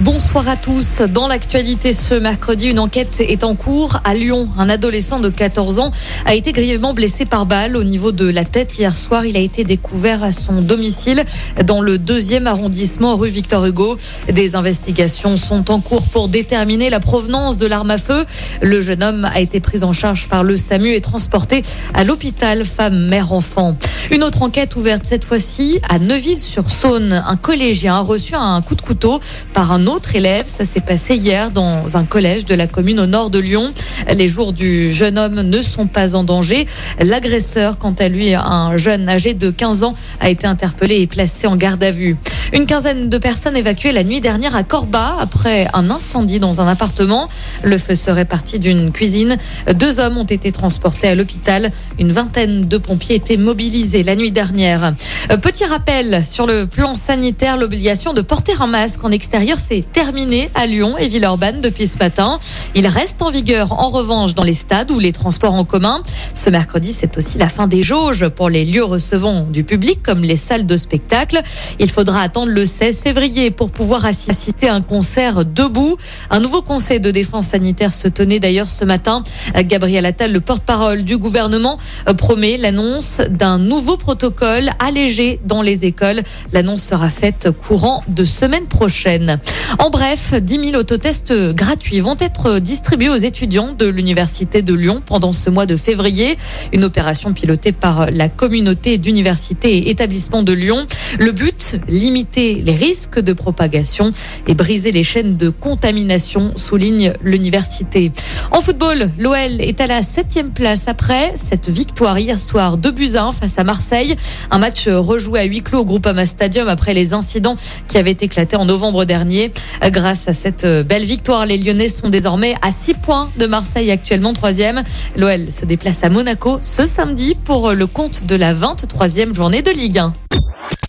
Bonsoir à tous. Dans l'actualité ce mercredi, une enquête est en cours à Lyon. Un adolescent de 14 ans a été grièvement blessé par balle au niveau de la tête hier soir. Il a été découvert à son domicile dans le deuxième arrondissement rue Victor Hugo. Des investigations sont en cours pour déterminer la provenance de l'arme à feu. Le jeune homme a été pris en charge par le SAMU et transporté à l'hôpital femme mère enfant. Une autre enquête ouverte cette fois-ci à Neuville-sur-Saône. Un collégien a reçu un coup de couteau par un autre élève. Ça s'est passé hier dans un collège de la commune au nord de Lyon. Les jours du jeune homme ne sont pas en danger. L'agresseur, quant à lui, un jeune âgé de 15 ans, a été interpellé et placé en garde à vue. Une quinzaine de personnes évacuées la nuit dernière à Corba après un incendie dans un appartement. Le feu serait parti d'une cuisine. Deux hommes ont été transportés à l'hôpital. Une vingtaine de pompiers étaient mobilisés la nuit dernière. Petit rappel sur le plan sanitaire, l'obligation de porter un masque en extérieur s'est terminée à Lyon et Villeurbanne depuis ce matin. Il reste en vigueur en revanche dans les stades ou les transports en commun. Ce mercredi, c'est aussi la fin des jauges pour les lieux recevant du public comme les salles de spectacle. Il faudra attendre le 16 février pour pouvoir assister à un concert debout. Un nouveau conseil de défense sanitaire se tenait d'ailleurs ce matin. Gabriel Attal, le porte-parole du gouvernement, promet l'annonce d'un nouveau protocole allégé dans les écoles. L'annonce sera faite courant de semaine prochaine. En bref, 10 000 autotests gratuits vont être distribués aux étudiants de l'Université de Lyon pendant ce mois de février. Une opération pilotée par la communauté d'universités et établissements de Lyon. Le but, limiter les risques de propagation et briser les chaînes de contamination, souligne l'université. En football, l'OL est à la septième place après cette victoire hier soir de buts face à Marseille. Un match rejoué à huis clos au Groupama Stadium après les incidents qui avaient éclaté en novembre dernier. Grâce à cette belle victoire, les Lyonnais sont désormais à 6 points de Marseille, actuellement troisième. L'OL se déplace à Monaco ce samedi pour le compte de la 23e journée de Ligue 1.